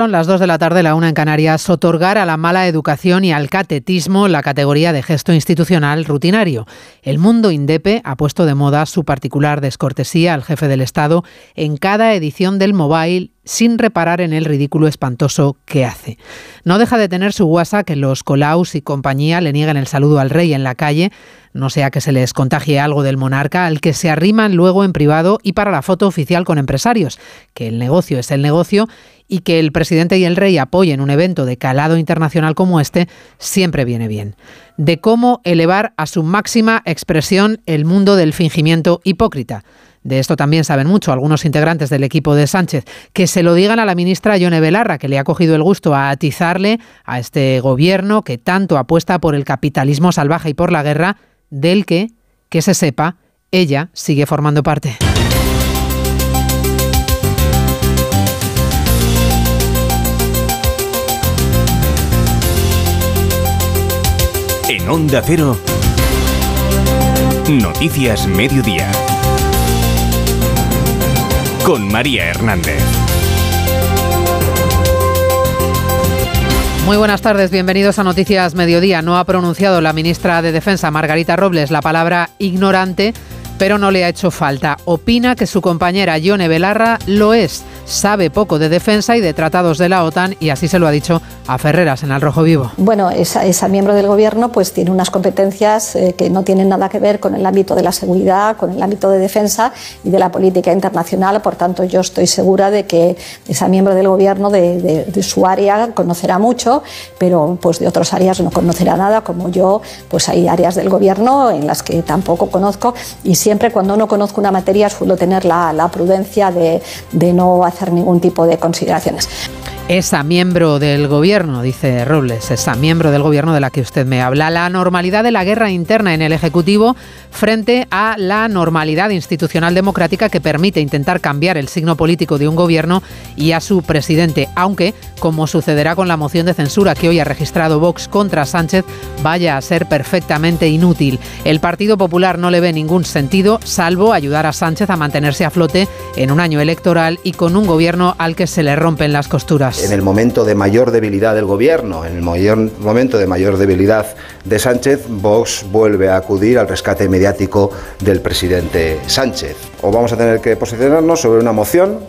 Son las 2 de la tarde, la una en Canarias, otorgar a la mala educación y al catetismo la categoría de gesto institucional rutinario. El mundo INDEPE ha puesto de moda su particular descortesía al jefe del Estado en cada edición del Mobile sin reparar en el ridículo espantoso que hace. No deja de tener su guasa que los Colaus y compañía le nieguen el saludo al rey en la calle, no sea que se les contagie algo del monarca, al que se arriman luego en privado y para la foto oficial con empresarios, que el negocio es el negocio y que el presidente y el rey apoyen un evento de calado internacional como este siempre viene bien. De cómo elevar a su máxima expresión el mundo del fingimiento hipócrita. De esto también saben mucho algunos integrantes del equipo de Sánchez. Que se lo digan a la ministra Yone Belarra, que le ha cogido el gusto a atizarle a este gobierno que tanto apuesta por el capitalismo salvaje y por la guerra, del que, que se sepa, ella sigue formando parte. Onda Cero, Noticias Mediodía con María Hernández. Muy buenas tardes, bienvenidos a Noticias Mediodía. No ha pronunciado la ministra de Defensa, Margarita Robles, la palabra ignorante, pero no le ha hecho falta. Opina que su compañera Yone Belarra lo es sabe poco de defensa y de tratados de la OTAN y así se lo ha dicho a Ferreras en el Rojo Vivo. Bueno, esa, esa miembro del gobierno pues tiene unas competencias eh, que no tienen nada que ver con el ámbito de la seguridad, con el ámbito de defensa y de la política internacional. Por tanto, yo estoy segura de que esa miembro del gobierno de, de, su área conocerá mucho, pero pues de otras áreas no conocerá nada, como yo, pues hay áreas del gobierno en las que tampoco conozco y siempre cuando no conozco una materia suelo tener la, la prudencia de, de no hacer ningún tipo de consideraciones. Esa miembro del gobierno, dice Robles, esa miembro del gobierno de la que usted me habla, la normalidad de la guerra interna en el Ejecutivo frente a la normalidad institucional democrática que permite intentar cambiar el signo político de un gobierno y a su presidente, aunque, como sucederá con la moción de censura que hoy ha registrado Vox contra Sánchez, vaya a ser perfectamente inútil. El Partido Popular no le ve ningún sentido, salvo ayudar a Sánchez a mantenerse a flote en un año electoral y con un gobierno al que se le rompen las costuras en el momento de mayor debilidad del gobierno, en el mayor momento de mayor debilidad de Sánchez, Vox vuelve a acudir al rescate mediático del presidente Sánchez. O vamos a tener que posicionarnos sobre una moción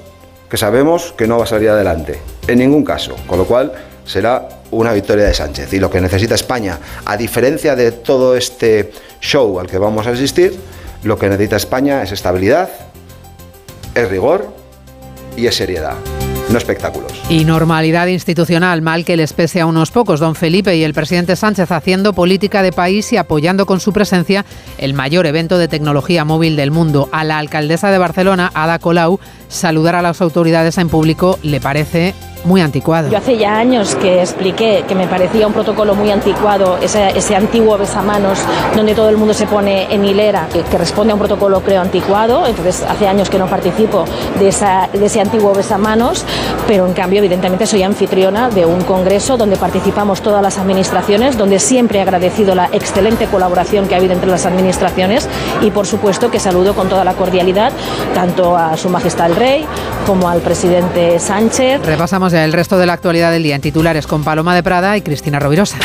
que sabemos que no va a salir adelante, en ningún caso, con lo cual será una victoria de Sánchez. Y lo que necesita España, a diferencia de todo este show al que vamos a asistir, lo que necesita España es estabilidad, es rigor y es seriedad no espectáculos. Y normalidad institucional, mal que les pese a unos pocos. Don Felipe y el presidente Sánchez haciendo política de país y apoyando con su presencia el mayor evento de tecnología móvil del mundo. A la alcaldesa de Barcelona, Ada Colau, saludar a las autoridades en público le parece muy anticuado. Yo hace ya años que expliqué que me parecía un protocolo muy anticuado, ese, ese antiguo besamanos donde todo el mundo se pone en hilera, que, que, responde a un protocolo creo anticuado, entonces hace años que no participo de, esa, de ese antiguo besamanos, pero en cambio evidentemente soy anfitriona de un congreso donde participamos todas las administraciones, donde siempre he agradecido la excelente colaboración que ha habido entre las administraciones y por supuesto que saludo con toda la cordialidad tanto a Su Majestad el Rey como al presidente Sánchez. Repasamos el resto de la actualidad del día en titulares con Paloma de Prada y Cristina Rovirosa.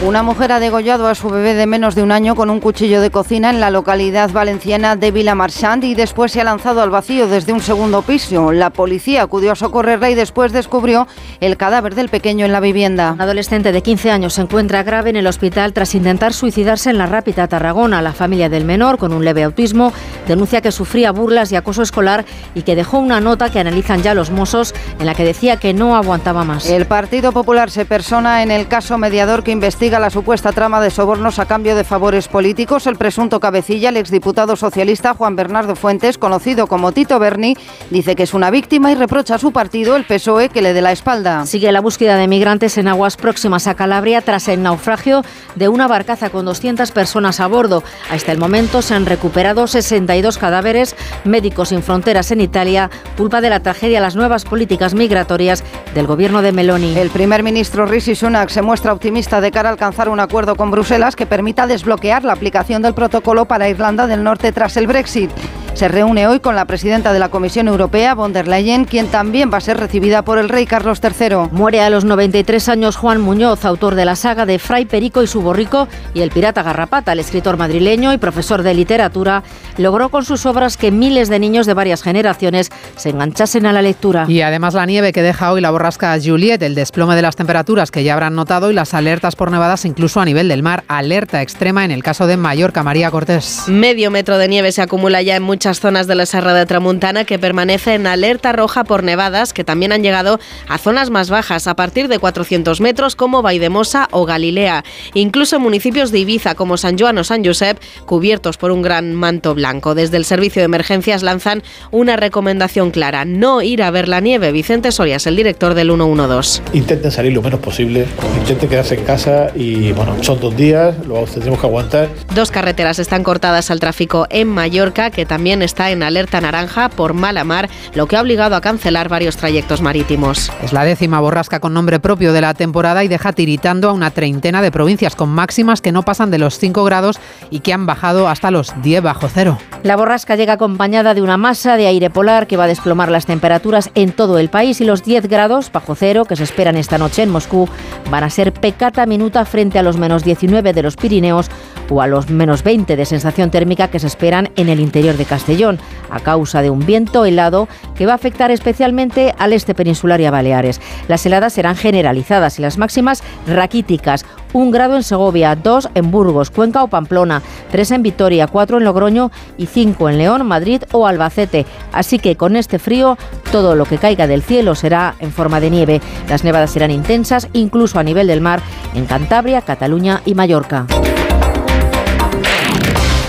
Una mujer ha degollado a su bebé de menos de un año con un cuchillo de cocina en la localidad valenciana de Villamarchand y después se ha lanzado al vacío desde un segundo piso. La policía acudió a socorrerla y después descubrió el cadáver del pequeño en la vivienda. Un adolescente de 15 años se encuentra grave en el hospital tras intentar suicidarse en la Rápida Tarragona. La familia del menor, con un leve autismo, denuncia que sufría burlas y acoso escolar y que dejó una nota que analizan ya los mozos en la que decía que no aguantaba más. El Partido Popular se persona en el caso mediador que investiga la supuesta trama de sobornos a cambio de favores políticos. El presunto cabecilla, el exdiputado socialista Juan Bernardo Fuentes, conocido como Tito Berni, dice que es una víctima y reprocha a su partido, el PSOE, que le dé la espalda. Sigue la búsqueda de migrantes en aguas próximas a Calabria tras el naufragio de una barcaza con 200 personas a bordo. Hasta el momento se han recuperado 62 cadáveres. Médicos sin Fronteras en Italia culpa de la tragedia las nuevas políticas migratorias del gobierno de Meloni. El primer ministro Rishi Sunak se muestra optimista de cara al alcanzar un acuerdo con Bruselas que permita desbloquear la aplicación del protocolo para Irlanda del Norte tras el Brexit. Se reúne hoy con la presidenta de la Comisión Europea, von der Leyen, quien también va a ser recibida por el rey Carlos III. Muere a los 93 años Juan Muñoz, autor de la saga de Fray Perico y su borrico y El pirata Garrapata. El escritor madrileño y profesor de literatura logró con sus obras que miles de niños de varias generaciones se enganchasen a la lectura. Y además la nieve que deja hoy la borrasca Juliet, el desplome de las temperaturas que ya habrán notado y las alertas por nevadas incluso a nivel del mar. Alerta extrema en el caso de Mallorca. María Cortés. Medio metro de nieve se acumula ya en muchas zonas de la Serra de Tramuntana que permanece en alerta roja por nevadas que también han llegado a zonas más bajas a partir de 400 metros como Vaidemosa o Galilea. Incluso municipios de Ibiza como San Joan o San Josep cubiertos por un gran manto blanco. Desde el servicio de emergencias lanzan una recomendación clara, no ir a ver la nieve. Vicente Sorias, el director del 112. Intenten salir lo menos posible, intenten quedarse en casa y bueno, son dos días, luego tendremos que aguantar. Dos carreteras están cortadas al tráfico en Mallorca, que también está en alerta naranja por mala mar, lo que ha obligado a cancelar varios trayectos marítimos. Es la décima borrasca con nombre propio de la temporada y deja tiritando a una treintena de provincias con máximas que no pasan de los 5 grados y que han bajado hasta los 10 bajo cero. La borrasca llega acompañada de una masa de aire polar que va a desplomar las temperaturas en todo el país y los 10 grados bajo cero que se esperan esta noche en Moscú van a ser pecata minuta frente a los menos 19 de los Pirineos o a los menos 20 de sensación térmica que se esperan en el interior de Castellón, a causa de un viento helado que va a afectar especialmente al este peninsular y a Baleares. Las heladas serán generalizadas y las máximas raquíticas. Un grado en Segovia, dos en Burgos, Cuenca o Pamplona, tres en Vitoria, cuatro en Logroño y cinco en León, Madrid o Albacete. Así que con este frío, todo lo que caiga del cielo será en forma de nieve. Las nevadas serán intensas, incluso a nivel del mar, en Cantabria, Cataluña y Mallorca.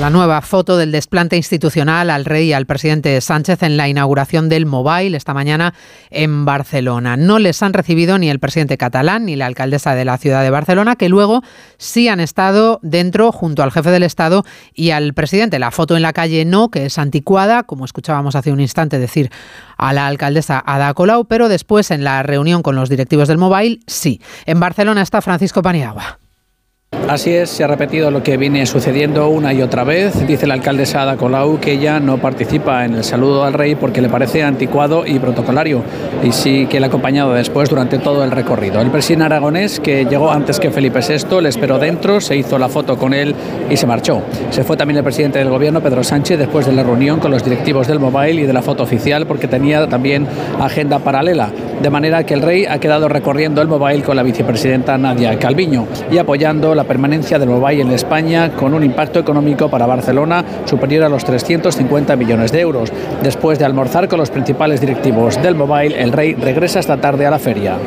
La nueva foto del desplante institucional al rey y al presidente Sánchez en la inauguración del Mobile esta mañana en Barcelona. No les han recibido ni el presidente catalán ni la alcaldesa de la ciudad de Barcelona, que luego sí han estado dentro junto al jefe del Estado y al presidente. La foto en la calle no, que es anticuada, como escuchábamos hace un instante decir a la alcaldesa Ada Colau, pero después en la reunión con los directivos del Mobile sí. En Barcelona está Francisco Paniagua. Así es, se ha repetido lo que viene sucediendo una y otra vez. Dice la alcaldesa Ada Colau que ella no participa en el saludo al rey porque le parece anticuado y protocolario y sí que le ha acompañado después durante todo el recorrido. El presidente aragonés, que llegó antes que Felipe VI, le esperó dentro, se hizo la foto con él y se marchó. Se fue también el presidente del gobierno, Pedro Sánchez, después de la reunión con los directivos del Mobile y de la foto oficial porque tenía también agenda paralela. De manera que el rey ha quedado recorriendo el Mobile con la vicepresidenta Nadia Calviño y apoyando permanencia del Mobile en España con un impacto económico para Barcelona superior a los 350 millones de euros. Después de almorzar con los principales directivos del Mobile, el rey regresa esta tarde a la feria.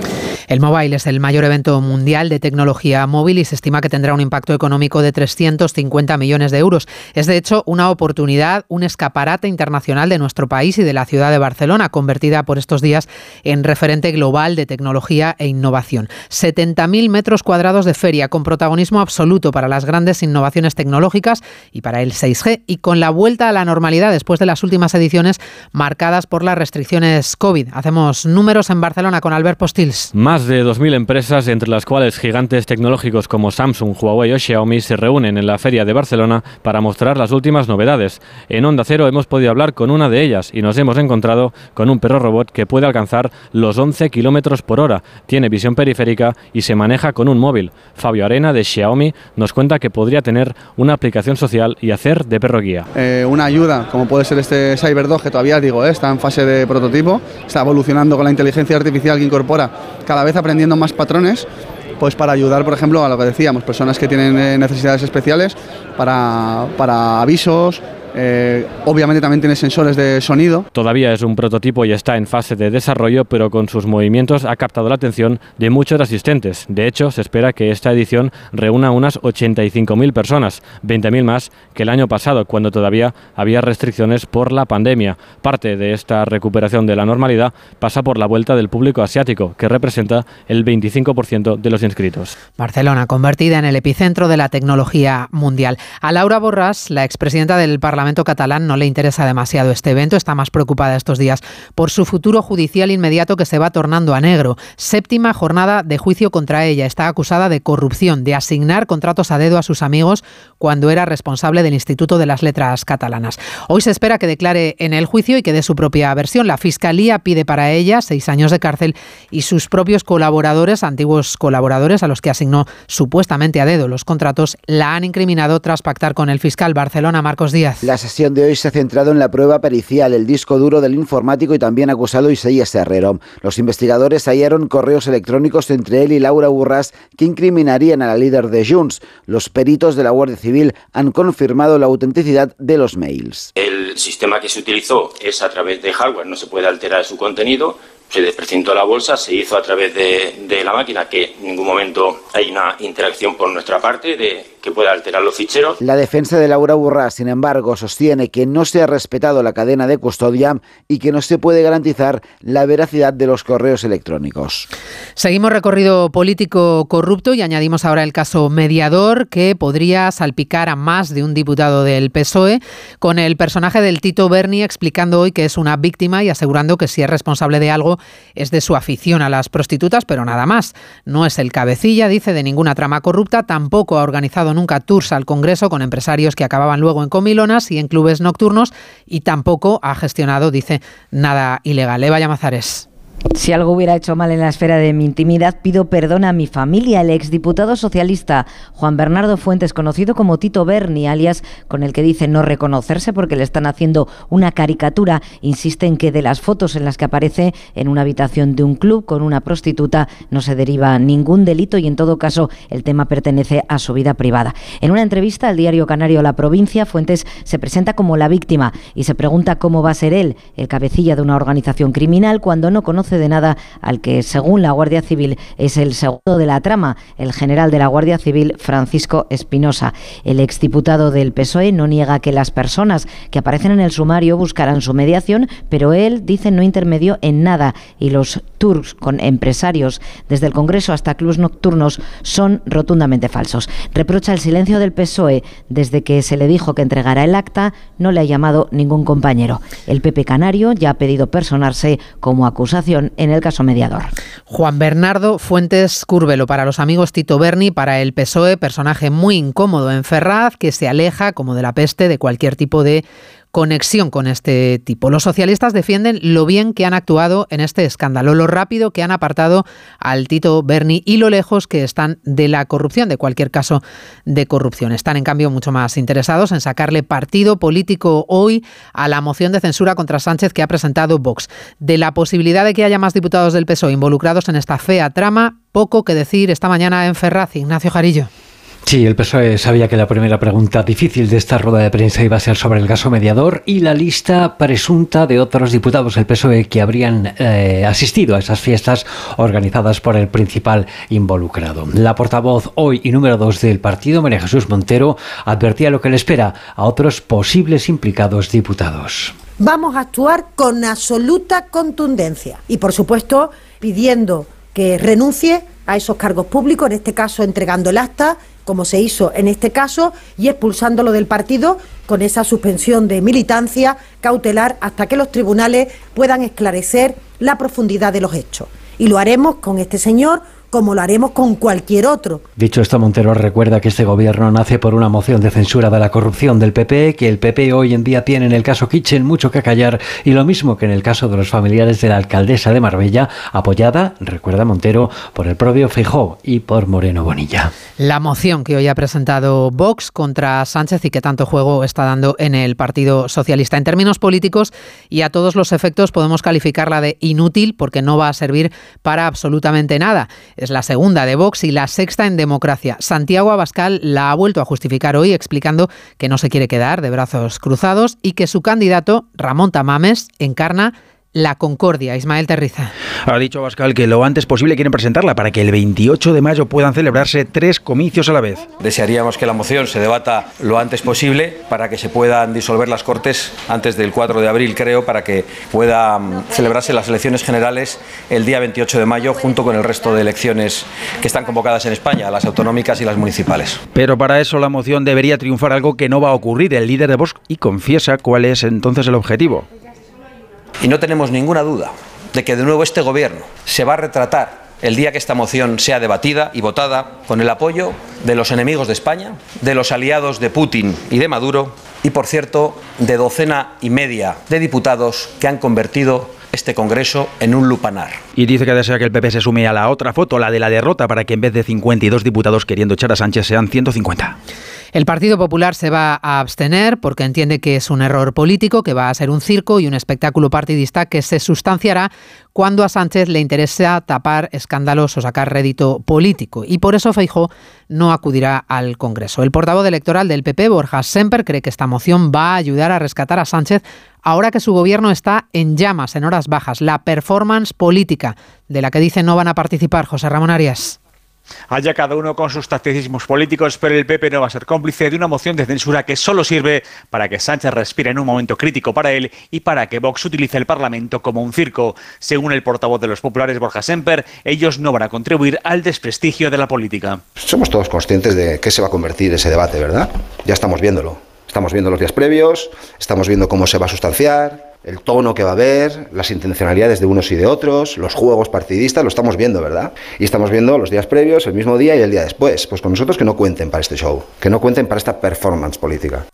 El Mobile es el mayor evento mundial de tecnología móvil y se estima que tendrá un impacto económico de 350 millones de euros. Es de hecho una oportunidad, un escaparate internacional de nuestro país y de la ciudad de Barcelona, convertida por estos días en referente global de tecnología e innovación. 70.000 metros cuadrados de feria con protagonismo absoluto para las grandes innovaciones tecnológicas y para el 6G y con la vuelta a la normalidad después de las últimas ediciones marcadas por las restricciones COVID. Hacemos números en Barcelona con Albert Postils. De 2.000 empresas, entre las cuales gigantes tecnológicos como Samsung, Huawei o Xiaomi, se reúnen en la Feria de Barcelona para mostrar las últimas novedades. En Onda Cero hemos podido hablar con una de ellas y nos hemos encontrado con un perro robot que puede alcanzar los 11 kilómetros por hora, tiene visión periférica y se maneja con un móvil. Fabio Arena de Xiaomi nos cuenta que podría tener una aplicación social y hacer de perro guía. Eh, una ayuda, como puede ser este CyberDog, que todavía digo, eh, está en fase de prototipo, está evolucionando con la inteligencia artificial que incorpora cada vez aprendiendo más patrones pues para ayudar, por ejemplo, a lo que decíamos, personas que tienen eh, necesidades especiales, para, para avisos, eh, obviamente también tiene sensores de sonido. Todavía es un prototipo y está en fase de desarrollo, pero con sus movimientos ha captado la atención de muchos asistentes. De hecho, se espera que esta edición reúna unas 85.000 personas, 20.000 más que el año pasado, cuando todavía había restricciones por la pandemia. Parte de esta recuperación de la normalidad pasa por la vuelta del público asiático, que representa el 25% de los inscritos. Barcelona, convertida en el epicentro de la tecnología mundial. A Laura Borràs, la expresidenta del Parlamento catalán no le interesa demasiado este evento, está más preocupada estos días por su futuro judicial inmediato que se va tornando a negro. Séptima jornada de juicio contra ella. Está acusada de corrupción, de asignar contratos a dedo a sus amigos cuando era responsable del Instituto de las Letras Catalanas. Hoy se espera que declare en el juicio y que dé su propia versión. La Fiscalía pide para ella seis años de cárcel y sus propios colaboradores, antiguos colaboradores a los que asignó supuestamente a dedo los contratos, la han incriminado tras pactar con el fiscal Barcelona Marcos Díaz. Sesión de hoy se ha centrado en la prueba pericial, el disco duro del informático y también acusado Isaías Herrero. Los investigadores hallaron correos electrónicos entre él y Laura Burras que incriminarían a la líder de Junts. Los peritos de la Guardia Civil han confirmado la autenticidad de los mails. El sistema que se utilizó es a través de hardware, no se puede alterar su contenido se desprecintó la bolsa, se hizo a través de, de, la máquina, que en ningún momento hay una interacción por nuestra parte de que pueda alterar los ficheros. La defensa de Laura Burra, sin embargo, sostiene que no se ha respetado la cadena de custodia y que no se puede garantizar la veracidad de los correos electrónicos. Seguimos recorrido político corrupto y añadimos ahora el caso mediador que podría salpicar a más de un diputado del PSOE, con el personaje del Tito Berni explicando hoy que es una víctima y asegurando que si es responsable de algo es de su afición a las prostitutas, pero nada más. No es el cabecilla, dice, de ninguna trama corrupta, tampoco ha organizado nunca tours al Congreso con empresarios que acababan luego en comilonas y en clubes nocturnos y tampoco ha gestionado, dice, nada ilegal. Eva Llamazares. Si algo hubiera hecho mal en la esfera de mi intimidad, pido perdón a mi familia. El exdiputado socialista Juan Bernardo Fuentes, conocido como Tito Berni, alias con el que dice no reconocerse porque le están haciendo una caricatura, insiste en que de las fotos en las que aparece en una habitación de un club con una prostituta no se deriva ningún delito y en todo caso el tema pertenece a su vida privada. En una entrevista al diario canario La Provincia, Fuentes se presenta como la víctima y se pregunta cómo va a ser él, el cabecilla de una organización criminal, cuando no conoce de nada al que, según la Guardia Civil, es el segundo de la trama, el general de la Guardia Civil, Francisco Espinosa. El exdiputado del PSOE no niega que las personas que aparecen en el sumario buscarán su mediación, pero él dice no intermedio en nada y los tours con empresarios desde el Congreso hasta clubs nocturnos son rotundamente falsos. Reprocha el silencio del PSOE desde que se le dijo que entregara el acta, no le ha llamado ningún compañero. El PP Canario ya ha pedido personarse como acusación en el caso mediador. Juan Bernardo Fuentes Curvelo para los amigos Tito Berni, para el PSOE, personaje muy incómodo en Ferraz, que se aleja como de la peste de cualquier tipo de conexión con este tipo. Los socialistas defienden lo bien que han actuado en este escándalo, lo rápido que han apartado al Tito Berni y lo lejos que están de la corrupción, de cualquier caso de corrupción. Están, en cambio, mucho más interesados en sacarle partido político hoy a la moción de censura contra Sánchez que ha presentado Vox. De la posibilidad de que haya más diputados del PSOE involucrados en esta fea trama, poco que decir esta mañana en Ferraz. Ignacio Jarillo. Sí, el PSOE sabía que la primera pregunta difícil de esta rueda de prensa iba a ser sobre el caso mediador y la lista presunta de otros diputados del PSOE que habrían eh, asistido a esas fiestas organizadas por el principal involucrado. La portavoz hoy y número dos del partido, María Jesús Montero, advertía lo que le espera a otros posibles implicados diputados. Vamos a actuar con absoluta contundencia y, por supuesto, pidiendo que renuncie a esos cargos públicos, en este caso entregando el acta como se hizo en este caso, y expulsándolo del partido con esa suspensión de militancia cautelar hasta que los tribunales puedan esclarecer la profundidad de los hechos. Y lo haremos con este señor como lo haremos con cualquier otro. Dicho esto, Montero recuerda que este gobierno nace por una moción de censura de la corrupción del PP, que el PP hoy en día tiene en el caso Kitchen mucho que callar y lo mismo que en el caso de los familiares de la alcaldesa de Marbella, apoyada, recuerda Montero, por el propio Fijó y por Moreno Bonilla. La moción que hoy ha presentado Vox contra Sánchez y que tanto juego está dando en el Partido Socialista. En términos políticos y a todos los efectos podemos calificarla de inútil porque no va a servir para absolutamente nada. Es la segunda de Vox y la sexta en democracia. Santiago Abascal la ha vuelto a justificar hoy explicando que no se quiere quedar de brazos cruzados y que su candidato, Ramón Tamames, encarna la concordia. Ismael Terriza. Ha dicho Abascal que lo antes posible quieren presentarla para que el 28 de mayo puedan celebrarse tres comicios a la vez. Desearíamos que la moción se debata lo antes posible para que se puedan disolver las Cortes antes del 4 de abril, creo, para que puedan celebrarse las elecciones generales el día 28 de mayo junto con el resto de elecciones que están convocadas en España, las autonómicas y las municipales. Pero para eso la moción debería triunfar algo que no va a ocurrir. El líder de Vox y confiesa cuál es entonces el objetivo. Y no tenemos ninguna duda de que de nuevo este Gobierno se va a retratar el día que esta moción sea debatida y votada con el apoyo de los enemigos de España, de los aliados de Putin y de Maduro y, por cierto, de docena y media de diputados que han convertido este Congreso en un lupanar. Y dice que desea que el PP se sume a la otra foto, la de la derrota, para que en vez de 52 diputados queriendo echar a Sánchez sean 150. El Partido Popular se va a abstener porque entiende que es un error político, que va a ser un circo y un espectáculo partidista que se sustanciará cuando a Sánchez le interesa tapar escándalos o sacar rédito político. Y por eso Feijó no acudirá al Congreso. El portavoz electoral del PP, Borja Semper, cree que esta moción va a ayudar a rescatar a Sánchez ahora que su gobierno está en llamas, en horas bajas. La performance política de la que dice no van a participar José Ramón Arias. Haya cada uno con sus tacticismos políticos, pero el PP no va a ser cómplice de una moción de censura que solo sirve para que Sánchez respire en un momento crítico para él y para que Vox utilice el Parlamento como un circo. Según el portavoz de los populares, Borja Semper, ellos no van a contribuir al desprestigio de la política. Somos todos conscientes de qué se va a convertir ese debate, ¿verdad? Ya estamos viéndolo. Estamos viendo los días previos, estamos viendo cómo se va a sustanciar, el tono que va a haber, las intencionalidades de unos y de otros, los juegos partidistas, lo estamos viendo, ¿verdad? Y estamos viendo los días previos, el mismo día y el día después. Pues con nosotros que no cuenten para este show, que no cuenten para esta performance política.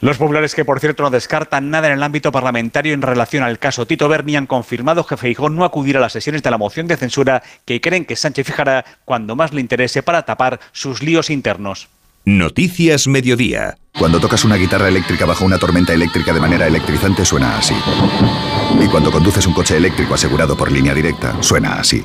Los populares que, por cierto, no descartan nada en el ámbito parlamentario en relación al caso Tito Berni han confirmado que Feijón no acudirá a las sesiones de la moción de censura que creen que Sánchez fijará cuando más le interese para tapar sus líos internos. Noticias Mediodía. Cuando tocas una guitarra eléctrica bajo una tormenta eléctrica de manera electrizante suena así. Y cuando conduces un coche eléctrico asegurado por línea directa, suena así.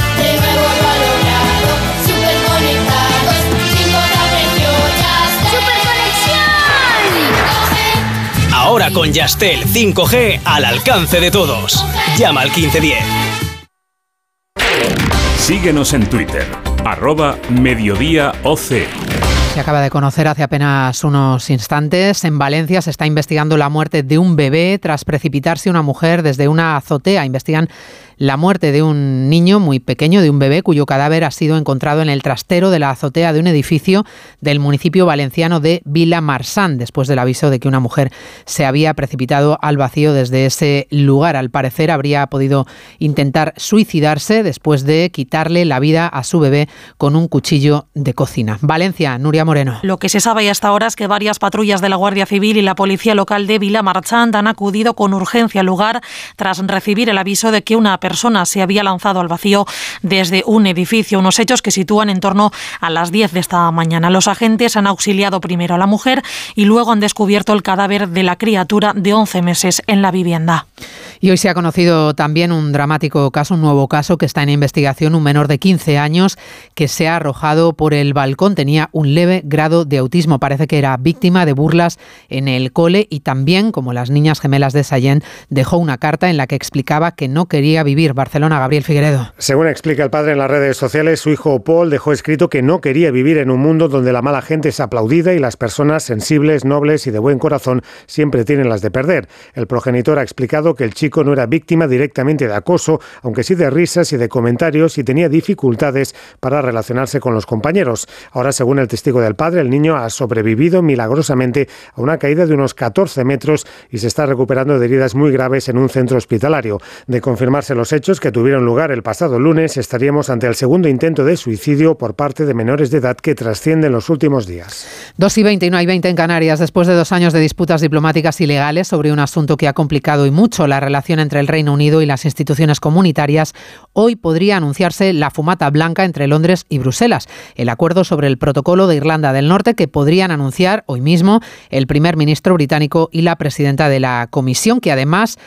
Ahora con Yastel 5G al alcance de todos. Llama al 1510. Síguenos en Twitter, arroba Mediodía OC. Se acaba de conocer hace apenas unos instantes. En Valencia se está investigando la muerte de un bebé tras precipitarse una mujer desde una azotea. Investigan la muerte de un niño muy pequeño, de un bebé, cuyo cadáver ha sido encontrado en el trastero de la azotea de un edificio del municipio valenciano de Vila Marsán, después del aviso de que una mujer se había precipitado al vacío desde ese lugar. Al parecer habría podido intentar suicidarse después de quitarle la vida a su bebé con un cuchillo de cocina. Valencia, Nuria Moreno. Lo que se sabe hasta ahora es que varias patrullas de la Guardia Civil y la Policía Local de Vila Marchand han acudido con urgencia al lugar tras recibir el aviso de que una persona persona se había lanzado al vacío desde un edificio, unos hechos que sitúan en torno a las 10 de esta mañana. Los agentes han auxiliado primero a la mujer y luego han descubierto el cadáver de la criatura de 11 meses en la vivienda. Y hoy se ha conocido también un dramático caso, un nuevo caso que está en investigación, un menor de 15 años que se ha arrojado por el balcón, tenía un leve grado de autismo, parece que era víctima de burlas en el cole y también, como las niñas gemelas de Sayen, dejó una carta en la que explicaba que no quería vivir Barcelona, Gabriel Figueredo. Según explica el padre en las redes sociales, su hijo Paul dejó escrito que no quería vivir en un mundo donde la mala gente es aplaudida y las personas sensibles, nobles y de buen corazón siempre tienen las de perder. El progenitor ha explicado que el chico no era víctima directamente de acoso, aunque sí de risas y de comentarios y tenía dificultades para relacionarse con los compañeros. Ahora, según el testigo del padre, el niño ha sobrevivido milagrosamente a una caída de unos 14 metros y se está recuperando de heridas muy graves en un centro hospitalario. De confirmarse los hechos que tuvieron lugar el pasado lunes, estaríamos ante el segundo intento de suicidio por parte de menores de edad que trasciende en los últimos días. 2 y 20 y no hay 20 en Canarias. Después de dos años de disputas diplomáticas ilegales sobre un asunto que ha complicado y mucho la relación entre el Reino Unido y las instituciones comunitarias, hoy podría anunciarse la fumata blanca entre Londres y Bruselas, el acuerdo sobre el protocolo de Irlanda del Norte que podrían anunciar hoy mismo el primer ministro británico y la presidenta de la Comisión, que además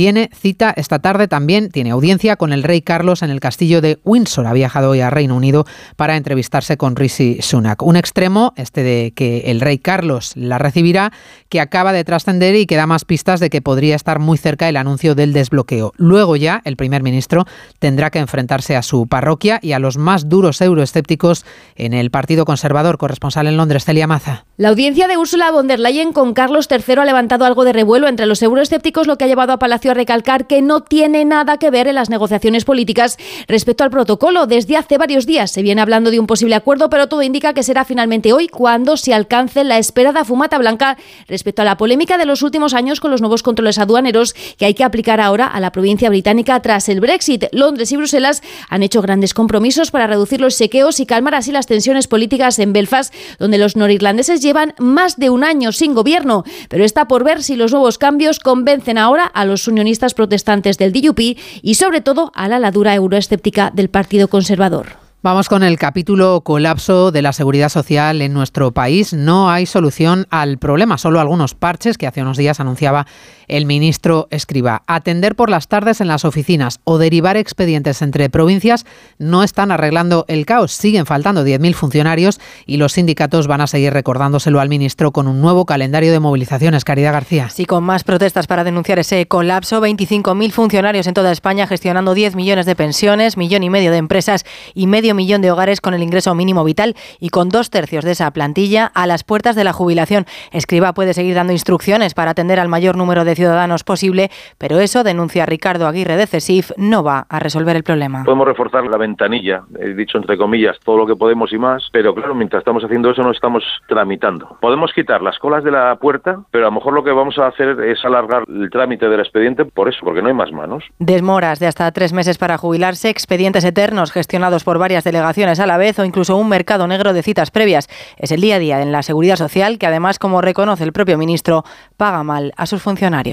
tiene cita esta tarde también, tiene audiencia con el rey Carlos en el castillo de Windsor. Ha viajado hoy a Reino Unido para entrevistarse con Rishi Sunak. Un extremo, este de que el rey Carlos la recibirá, que acaba de trascender y que da más pistas de que podría estar muy cerca el anuncio del desbloqueo. Luego ya el primer ministro tendrá que enfrentarse a su parroquia y a los más duros euroescépticos en el Partido Conservador. Corresponsal en Londres, Celia Maza. La audiencia de Ursula von der Leyen con Carlos III ha levantado algo de revuelo entre los euroescépticos, lo que ha llevado a Palacio a recalcar que no tiene nada que ver en las negociaciones políticas respecto al protocolo. Desde hace varios días se viene hablando de un posible acuerdo, pero todo indica que será finalmente hoy cuando se alcance la esperada fumata blanca respecto a la polémica de los últimos años con los nuevos controles aduaneros que hay que aplicar ahora a la provincia británica tras el Brexit. Londres y Bruselas han hecho grandes compromisos para reducir los sequeos y calmar así las tensiones políticas en Belfast, donde los norirlandeses llevan más de un año sin gobierno. Pero está por ver si los nuevos cambios convencen ahora a los unionistas protestantes del DUP y sobre todo a la ladura euroescéptica del Partido Conservador. Vamos con el capítulo colapso de la seguridad social en nuestro país. No hay solución al problema, solo algunos parches que hace unos días anunciaba el ministro Escriba. Atender por las tardes en las oficinas o derivar expedientes entre provincias no están arreglando el caos. Siguen faltando 10.000 funcionarios y los sindicatos van a seguir recordándoselo al ministro con un nuevo calendario de movilizaciones. Caridad García. Sí, con más protestas para denunciar ese colapso. 25.000 funcionarios en toda España gestionando 10 millones de pensiones, millón y medio de empresas y medio millón de hogares con el ingreso mínimo vital y con dos tercios de esa plantilla a las puertas de la jubilación. Escriba puede seguir dando instrucciones para atender al mayor número de ciudadanos posible, pero eso, denuncia Ricardo Aguirre de CESIF, no va a resolver el problema. Podemos reforzar la ventanilla, he dicho entre comillas, todo lo que podemos y más, pero claro, mientras estamos haciendo eso no estamos tramitando. Podemos quitar las colas de la puerta, pero a lo mejor lo que vamos a hacer es alargar el trámite del expediente por eso, porque no hay más manos. Desmoras de hasta tres meses para jubilarse, expedientes eternos gestionados por varias delegaciones a la vez o incluso un mercado negro de citas previas. Es el día a día en la seguridad social que además, como reconoce el propio ministro, paga mal a sus funcionarios.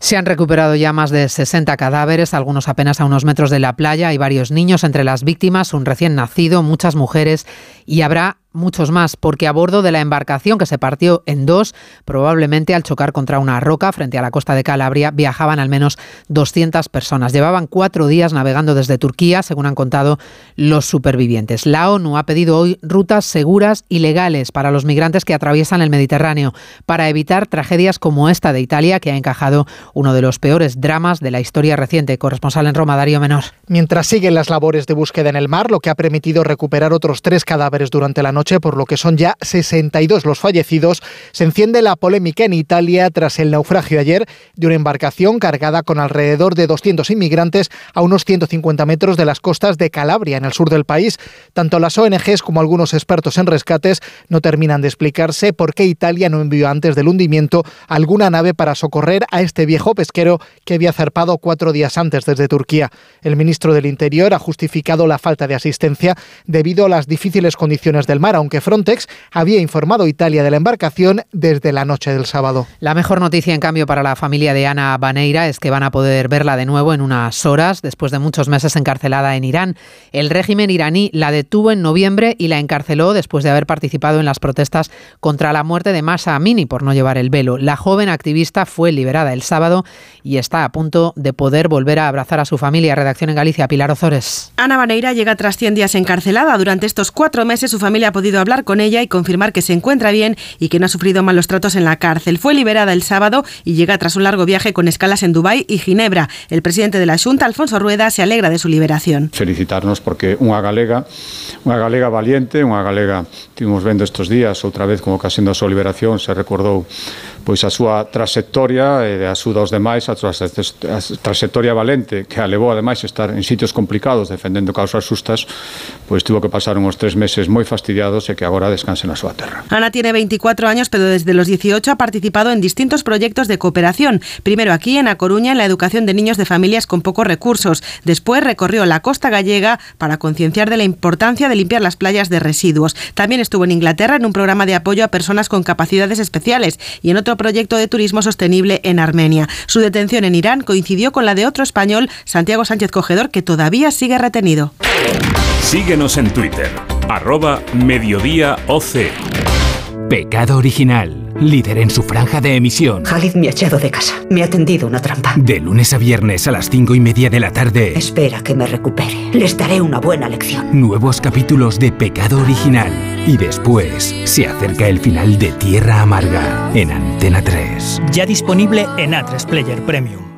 Se han recuperado ya más de 60 cadáveres, algunos apenas a unos metros de la playa. Hay varios niños entre las víctimas, un recién nacido, muchas mujeres y habrá muchos más, porque a bordo de la embarcación que se partió en dos, probablemente al chocar contra una roca frente a la costa de Calabria, viajaban al menos 200 personas. Llevaban cuatro días navegando desde Turquía, según han contado los supervivientes. La ONU ha pedido hoy rutas seguras y legales para los migrantes que atraviesan el Mediterráneo, para evitar tragedias como esta de Italia, que ha encajado uno de los peores dramas de la historia reciente. Corresponsal en Roma, Darío Menor. Mientras siguen las labores de búsqueda en el mar, lo que ha permitido recuperar otros tres cadáveres durante la noche, por lo que son ya 62 los fallecidos, se enciende la polémica en Italia tras el naufragio ayer de una embarcación cargada con alrededor de 200 inmigrantes a unos 150 metros de las costas de Calabria, en el sur del país. Tanto las ONGs como algunos expertos en rescates no terminan de explicarse por qué Italia no envió antes del hundimiento alguna nave para socorrer a este viejo pesquero que había zarpado cuatro días antes desde Turquía. El ministro del Interior ha justificado la falta de asistencia debido a las difíciles condiciones del mar, aunque Frontex había informado a Italia de la embarcación desde la noche del sábado. La mejor noticia, en cambio, para la familia de Ana Baneira es que van a poder verla de nuevo en unas horas, después de muchos meses encarcelada en Irán. El régimen iraní la detuvo en noviembre y la encarceló después de haber participado en las protestas contra la muerte de Masa Amini por no llevar el velo. La joven activista fue liberada el sábado y está a punto de poder volver a abrazar a su familia. Redacción en Galicia, Pilar Ozores. Ana Baneira llega tras 100 días encarcelada. Durante estos cuatro meses su familia hablar con ella y confirmar que se encuentra bien y que no ha sufrido malos tratos en la cárcel. Fue liberada el sábado y llega tras un largo viaje con escalas en Dubái y Ginebra. El presidente de la Junta, Alfonso Rueda, se alegra de su liberación. Felicitarnos porque una galega, una galega valiente, una galega, estuvimos viendo estos días, outra vez como ocasión da súa liberación, se recordou pois a súa trayectoria e a súa dos demais, a súa trayectoria valente que a levou ademais estar en sitios complicados defendendo causas justas, pois tuvo que pasar unos tres meses moi fastidiados e que agora descanse na súa terra. Ana tiene 24 años, pero desde los 18 ha participado en distintos proyectos de cooperación. Primero aquí en A Coruña en la educación de niños de familias con pocos recursos. Después recorrió la costa gallega para concienciar de la importancia de limpiar las playas de residuos. También estuvo en Inglaterra en un programa de apoyo a personas con capacidades especiales y en otro proyecto de turismo sostenible en Armenia. Su detención en Irán coincidió con la de otro español, Santiago Sánchez Cogedor, que todavía sigue retenido. Síguenos en Twitter, arroba mediodía Pecado original líder en su franja de emisión. Khalid me ha echado de casa. Me ha tendido una trampa. De lunes a viernes a las cinco y media de la tarde. Espera que me recupere. Les daré una buena lección. Nuevos capítulos de Pecado Original. Y después se acerca el final de Tierra Amarga en Antena 3. Ya disponible en A3 Player Premium.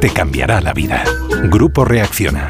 te cambiará la vida. Grupo Reacciona.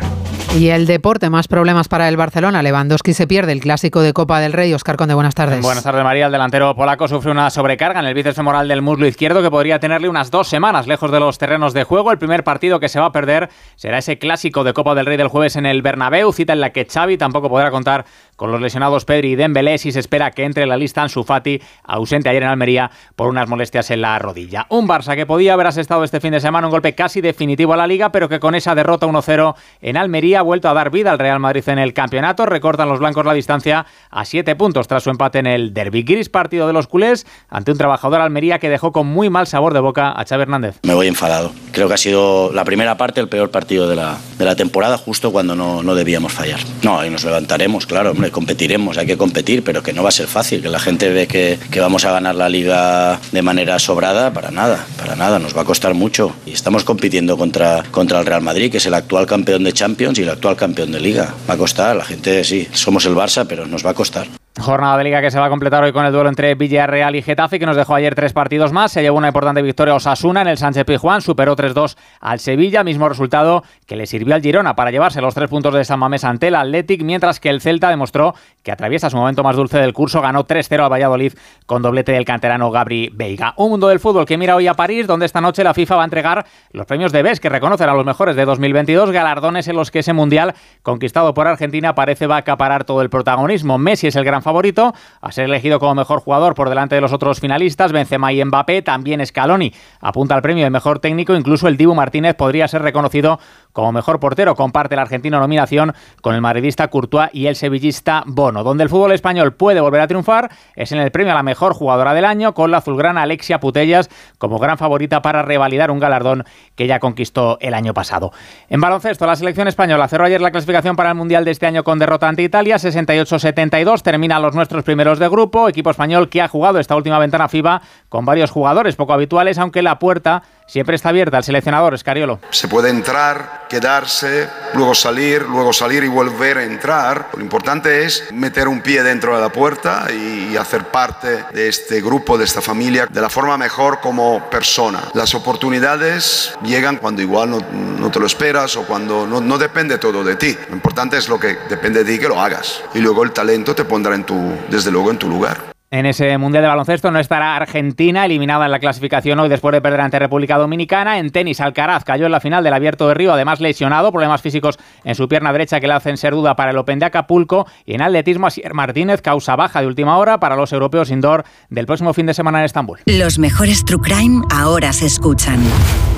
Y el deporte, más problemas para el Barcelona. Lewandowski se pierde el clásico de Copa del Rey. Oscar Conde, buenas tardes. Buenas tardes, María. El delantero polaco sufre una sobrecarga en el bíceps femoral del muslo izquierdo que podría tenerle unas dos semanas lejos de los terrenos de juego. El primer partido que se va a perder será ese clásico de Copa del Rey del jueves en el Bernabéu, cita en la que Xavi tampoco podrá contar con los lesionados Pedri y Dembélé si se espera que entre en la lista Ansu Fati, ausente ayer en Almería por unas molestias en la rodilla. Un Barça que podía haber asestado este fin de semana un golpe casi definitivo a la Liga, pero que con esa derrota 1-0 en Almería ha vuelto a dar vida al Real Madrid en el campeonato. Recortan los blancos la distancia a 7 puntos tras su empate en el Derby. Gris partido de los culés ante un trabajador Almería que dejó con muy mal sabor de boca a Xavi Hernández. Me voy enfadado. Creo que ha sido la primera parte el peor partido de la, de la temporada, justo cuando no, no debíamos fallar. No, y nos levantaremos, claro, competiremos, hay que competir, pero que no va a ser fácil, que la gente ve que, que vamos a ganar la liga de manera sobrada, para nada, para nada, nos va a costar mucho. Y estamos compitiendo contra, contra el Real Madrid, que es el actual campeón de Champions y el actual campeón de liga. Va a costar, la gente sí, somos el Barça, pero nos va a costar. Jornada de liga que se va a completar hoy con el duelo entre Villarreal y Getafe, que nos dejó ayer tres partidos más. Se llevó una importante victoria Osasuna en el Sánchez Pizjuán, superó 3-2 al Sevilla, mismo resultado que le sirvió al Girona para llevarse los tres puntos de San Mamés ante el Athletic, mientras que el Celta demostró que atraviesa su momento más dulce del curso, ganó 3-0 al Valladolid con doblete del canterano Gabri Veiga. Un mundo del fútbol que mira hoy a París, donde esta noche la FIFA va a entregar los premios de BES, que reconocen a los mejores de 2022, galardones en los que ese mundial conquistado por Argentina parece va a acaparar todo el protagonismo. Messi es el gran favorito a ser elegido como mejor jugador por delante de los otros finalistas, Benzema y Mbappé, también Scaloni. Apunta al premio de mejor técnico, incluso el Dibu Martínez podría ser reconocido como mejor portero, comparte el argentino nominación con el madridista Courtois y el sevillista Bono. Donde el fútbol español puede volver a triunfar es en el premio a la mejor jugadora del año con la azulgrana Alexia Putellas como gran favorita para revalidar un galardón que ya conquistó el año pasado. En baloncesto, la selección española cerró ayer la clasificación para el Mundial de este año con derrota ante Italia, 68-72, termina los nuestros primeros de grupo, equipo español que ha jugado esta última ventana FIBA con varios jugadores poco habituales, aunque la puerta siempre está abierta al seleccionador Escariolo. Se puede entrar, quedarse, luego salir, luego salir y volver a entrar. Lo importante es meter un pie dentro de la puerta y hacer parte de este grupo, de esta familia, de la forma mejor como persona. Las oportunidades llegan cuando igual no, no te lo esperas o cuando no, no, depende todo de ti. Lo importante es lo que depende de ti que lo hagas. Y luego el talento te pondrá en tu, desde luego en tu lugar. En ese Mundial de Baloncesto no estará Argentina, eliminada en la clasificación hoy después de perder ante República Dominicana. En tenis, Alcaraz cayó en la final del Abierto de Río, además lesionado, problemas físicos en su pierna derecha que le hacen ser duda para el Open de Acapulco. Y en atletismo, Asier Martínez, causa baja de última hora para los europeos indoor del próximo fin de semana en Estambul. Los mejores True Crime ahora se escuchan.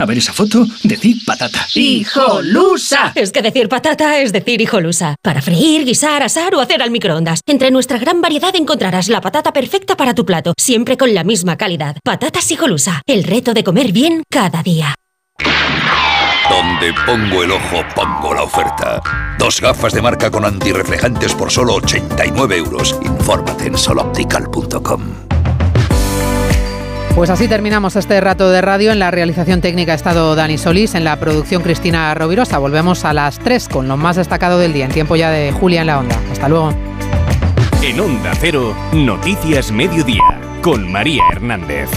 A ver esa foto, decir patata. ¡Hijolusa! Es que decir patata es decir hijolusa. Para freír, guisar, asar o hacer al microondas. Entre nuestra gran variedad encontrarás la patata perfecta para tu plato, siempre con la misma calidad. Patatas hijolusa. El reto de comer bien cada día. Donde pongo el ojo, pongo la oferta. Dos gafas de marca con antirreflejantes por solo 89 euros. Infórmate en soloptical.com. Pues así terminamos este rato de radio. En la realización técnica ha estado Dani Solís, en la producción Cristina Rovirosa. Volvemos a las 3 con lo más destacado del día, en tiempo ya de Julia en la Onda. Hasta luego. En Onda Cero, Noticias Mediodía, con María Hernández.